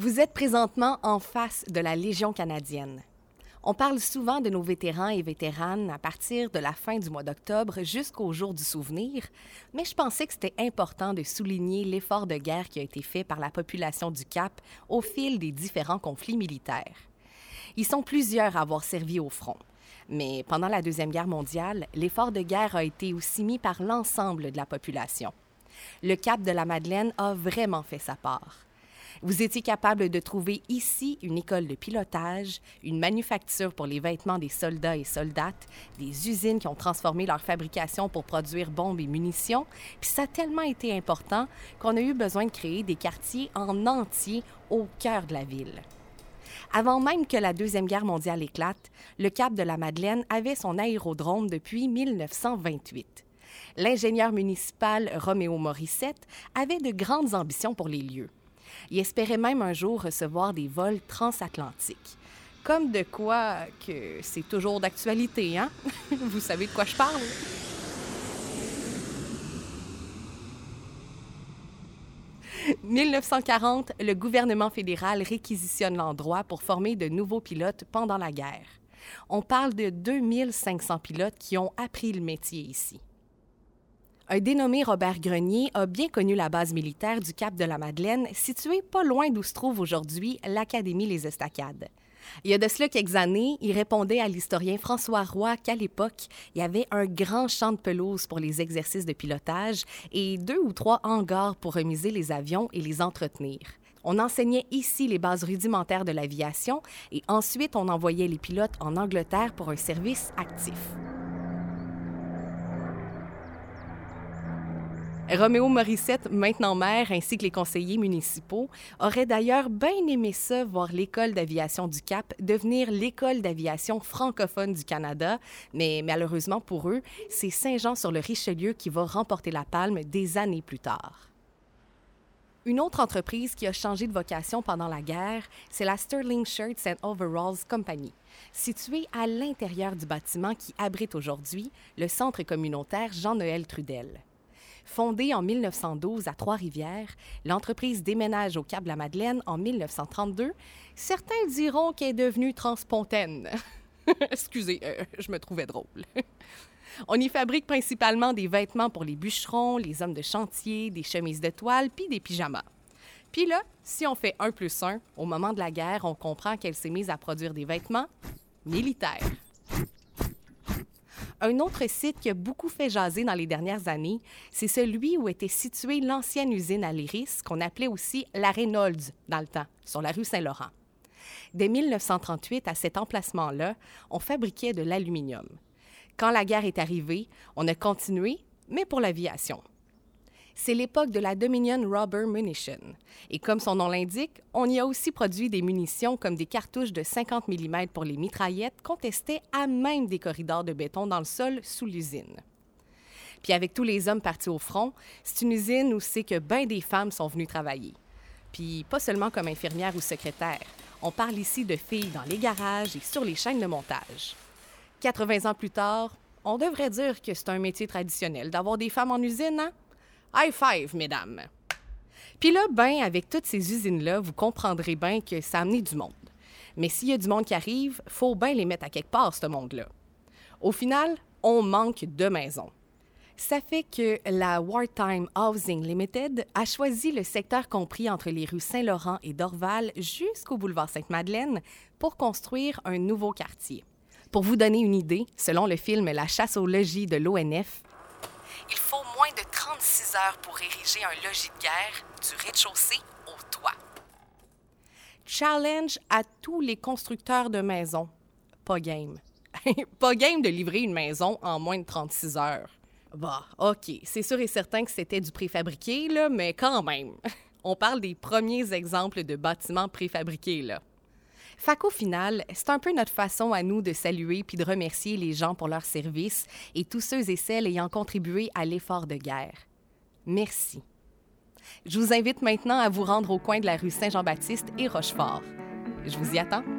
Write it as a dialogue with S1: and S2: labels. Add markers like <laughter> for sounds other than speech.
S1: Vous êtes présentement en face de la Légion canadienne. On parle souvent de nos vétérans et vétéranes à partir de la fin du mois d'octobre jusqu'au jour du souvenir, mais je pensais que c'était important de souligner l'effort de guerre qui a été fait par la population du Cap au fil des différents conflits militaires. Ils sont plusieurs à avoir servi au front. Mais pendant la Deuxième Guerre mondiale, l'effort de guerre a été aussi mis par l'ensemble de la population. Le Cap de la Madeleine a vraiment fait sa part. Vous étiez capable de trouver ici une école de pilotage, une manufacture pour les vêtements des soldats et soldates, des usines qui ont transformé leur fabrication pour produire bombes et munitions. Puis ça a tellement été important qu'on a eu besoin de créer des quartiers en entier au cœur de la ville. Avant même que la Deuxième Guerre mondiale éclate, le Cap de la Madeleine avait son aérodrome depuis 1928. L'ingénieur municipal Roméo Morissette avait de grandes ambitions pour les lieux. Il espérait même un jour recevoir des vols transatlantiques. Comme de quoi que c'est toujours d'actualité, hein? <laughs> Vous savez de quoi je parle? « 1940, le gouvernement fédéral réquisitionne l'endroit pour former de nouveaux pilotes pendant la guerre. On parle de 2500 pilotes qui ont appris le métier ici. Un dénommé Robert Grenier a bien connu la base militaire du Cap de la Madeleine, située pas loin d'où se trouve aujourd'hui l'Académie Les Estacades. Il y a de cela quelques années, il répondait à l'historien François Roy qu'à l'époque, il y avait un grand champ de pelouse pour les exercices de pilotage et deux ou trois hangars pour remiser les avions et les entretenir. On enseignait ici les bases rudimentaires de l'aviation et ensuite on envoyait les pilotes en Angleterre pour un service actif. Roméo Morissette, maintenant maire, ainsi que les conseillers municipaux, auraient d'ailleurs bien aimé ça, voir l'École d'aviation du Cap devenir l'École d'aviation francophone du Canada, mais malheureusement pour eux, c'est Saint-Jean-sur-le-Richelieu qui va remporter la palme des années plus tard. Une autre entreprise qui a changé de vocation pendant la guerre, c'est la Sterling Shirts and Overalls Company, située à l'intérieur du bâtiment qui abrite aujourd'hui le centre communautaire Jean-Noël Trudel. Fondée en 1912 à Trois-Rivières, l'entreprise déménage au Cap-la-Madeleine en 1932. Certains diront qu'elle est devenue transpontaine. <laughs> Excusez, euh, je me trouvais drôle. <laughs> On y fabrique principalement des vêtements pour les bûcherons, les hommes de chantier, des chemises de toile, puis des pyjamas. Puis là, si on fait un plus un, au moment de la guerre, on comprend qu'elle s'est mise à produire des vêtements militaires. Un autre site qui a beaucoup fait jaser dans les dernières années, c'est celui où était située l'ancienne usine à l'Iris, qu'on appelait aussi la Reynolds dans le temps, sur la rue Saint-Laurent. Dès 1938, à cet emplacement-là, on fabriquait de l'aluminium. Quand la guerre est arrivée, on a continué, mais pour l'aviation c'est l'époque de la Dominion Rubber Munition. Et comme son nom l'indique, on y a aussi produit des munitions comme des cartouches de 50 mm pour les mitraillettes qu'on testait à même des corridors de béton dans le sol sous l'usine. Puis avec tous les hommes partis au front, c'est une usine où c'est que bien des femmes sont venues travailler. Puis pas seulement comme infirmières ou secrétaires. On parle ici de filles dans les garages et sur les chaînes de montage. 80 ans plus tard, on devrait dire que c'est un métier traditionnel d'avoir des femmes en usine, hein? High five, mesdames. Puis là, ben, avec toutes ces usines-là, vous comprendrez bien que ça a amené du monde. Mais s'il y a du monde qui arrive, faut bien les mettre à quelque part, ce monde-là. Au final, on manque de maisons. Ça fait que la Wartime Housing Limited a choisi le secteur compris entre les rues Saint-Laurent et Dorval jusqu'au boulevard Sainte-Madeleine pour construire un nouveau quartier. Pour vous donner une idée, selon le film La chasse au logis de l'ONF, il faut moins de 36 heures pour ériger un logis de guerre du rez-de-chaussée au toit. Challenge à tous les constructeurs de maisons. Pas game. <laughs> pas game de livrer une maison en moins de 36 heures. Bah, OK, c'est sûr et certain que c'était du préfabriqué, là, mais quand même. <laughs> On parle des premiers exemples de bâtiments préfabriqués, là. Fait qu'au final, c'est un peu notre façon à nous de saluer puis de remercier les gens pour leur service et tous ceux et celles ayant contribué à l'effort de guerre. Merci. Je vous invite maintenant à vous rendre au coin de la rue Saint-Jean-Baptiste et Rochefort. Je vous y attends.